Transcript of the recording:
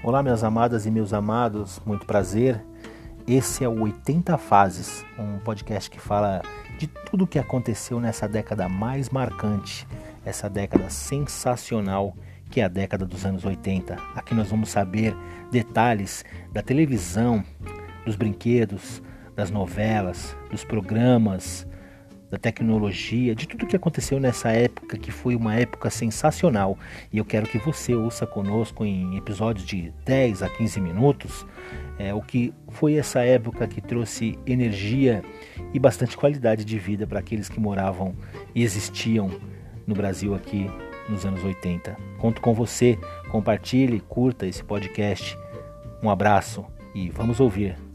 Olá, minhas amadas e meus amados, muito prazer. Esse é o 80 Fases, um podcast que fala de tudo o que aconteceu nessa década mais marcante, essa década sensacional que é a década dos anos 80. Aqui nós vamos saber detalhes da televisão, dos brinquedos, das novelas, dos programas, da tecnologia, de tudo que aconteceu nessa época que foi uma época sensacional. E eu quero que você ouça conosco em episódios de 10 a 15 minutos é, o que foi essa época que trouxe energia e bastante qualidade de vida para aqueles que moravam e existiam no Brasil aqui nos anos 80. Conto com você, compartilhe, curta esse podcast. Um abraço e vamos ouvir